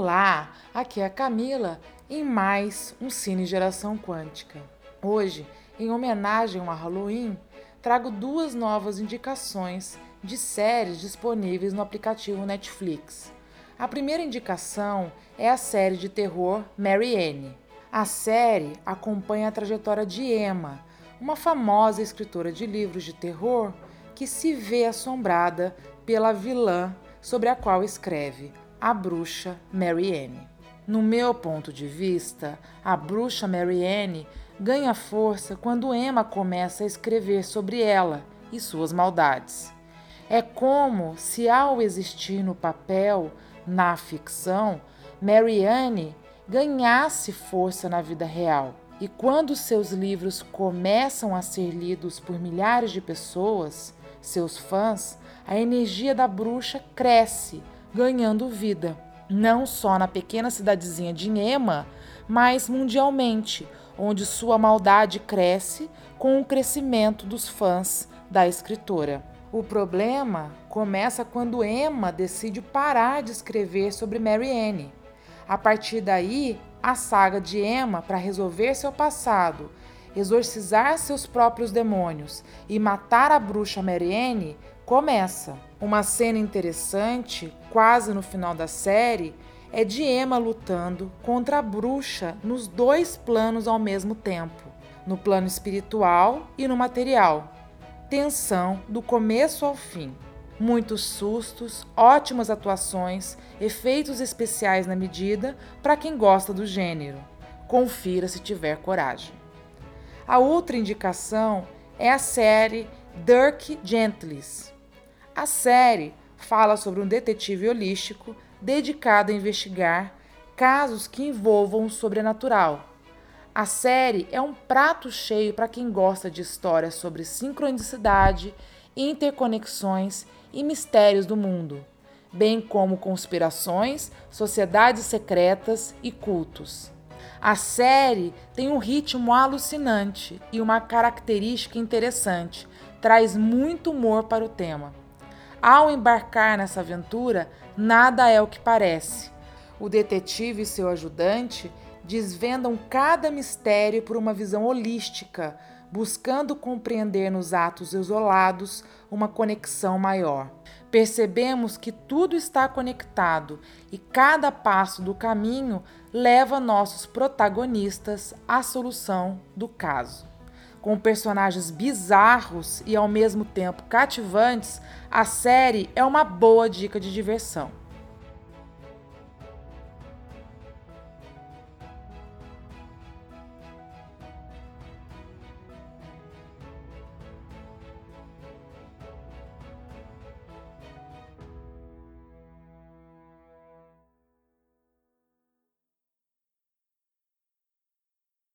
Olá, aqui é a Camila em mais um Cine Geração Quântica. Hoje, em homenagem ao Halloween, trago duas novas indicações de séries disponíveis no aplicativo Netflix. A primeira indicação é a série de terror Mary Anne. A série acompanha a trajetória de Emma, uma famosa escritora de livros de terror que se vê assombrada pela vilã sobre a qual escreve, a bruxa Mary Anne. No meu ponto de vista, a bruxa Mary Anne ganha força quando Emma começa a escrever sobre ela e suas maldades. É como se, ao existir no papel, na ficção, Mary Anne ganhasse força na vida real. E quando seus livros começam a ser lidos por milhares de pessoas, seus fãs, a energia da bruxa cresce, ganhando vida, não só na pequena cidadezinha de Ema, mas mundialmente, onde sua maldade cresce com o crescimento dos fãs da escritora. O problema começa quando Emma decide parar de escrever sobre Mary Anne. A partir daí, a saga de Emma para resolver seu passado exorcizar seus próprios demônios e matar a bruxa Marianne começa. Uma cena interessante, quase no final da série, é de Emma lutando contra a bruxa nos dois planos ao mesmo tempo, no plano espiritual e no material. Tensão do começo ao fim. Muitos sustos, ótimas atuações, efeitos especiais na medida para quem gosta do gênero. Confira se tiver coragem. A outra indicação é a série Dirk Gentles. A série fala sobre um detetive holístico dedicado a investigar casos que envolvam o sobrenatural. A série é um prato cheio para quem gosta de histórias sobre sincronicidade, interconexões e mistérios do mundo, bem como conspirações, sociedades secretas e cultos. A série tem um ritmo alucinante e uma característica interessante: traz muito humor para o tema. Ao embarcar nessa aventura, nada é o que parece. O detetive e seu ajudante desvendam cada mistério por uma visão holística, buscando compreender nos atos isolados uma conexão maior. Percebemos que tudo está conectado e cada passo do caminho leva nossos protagonistas à solução do caso. Com personagens bizarros e ao mesmo tempo cativantes, a série é uma boa dica de diversão.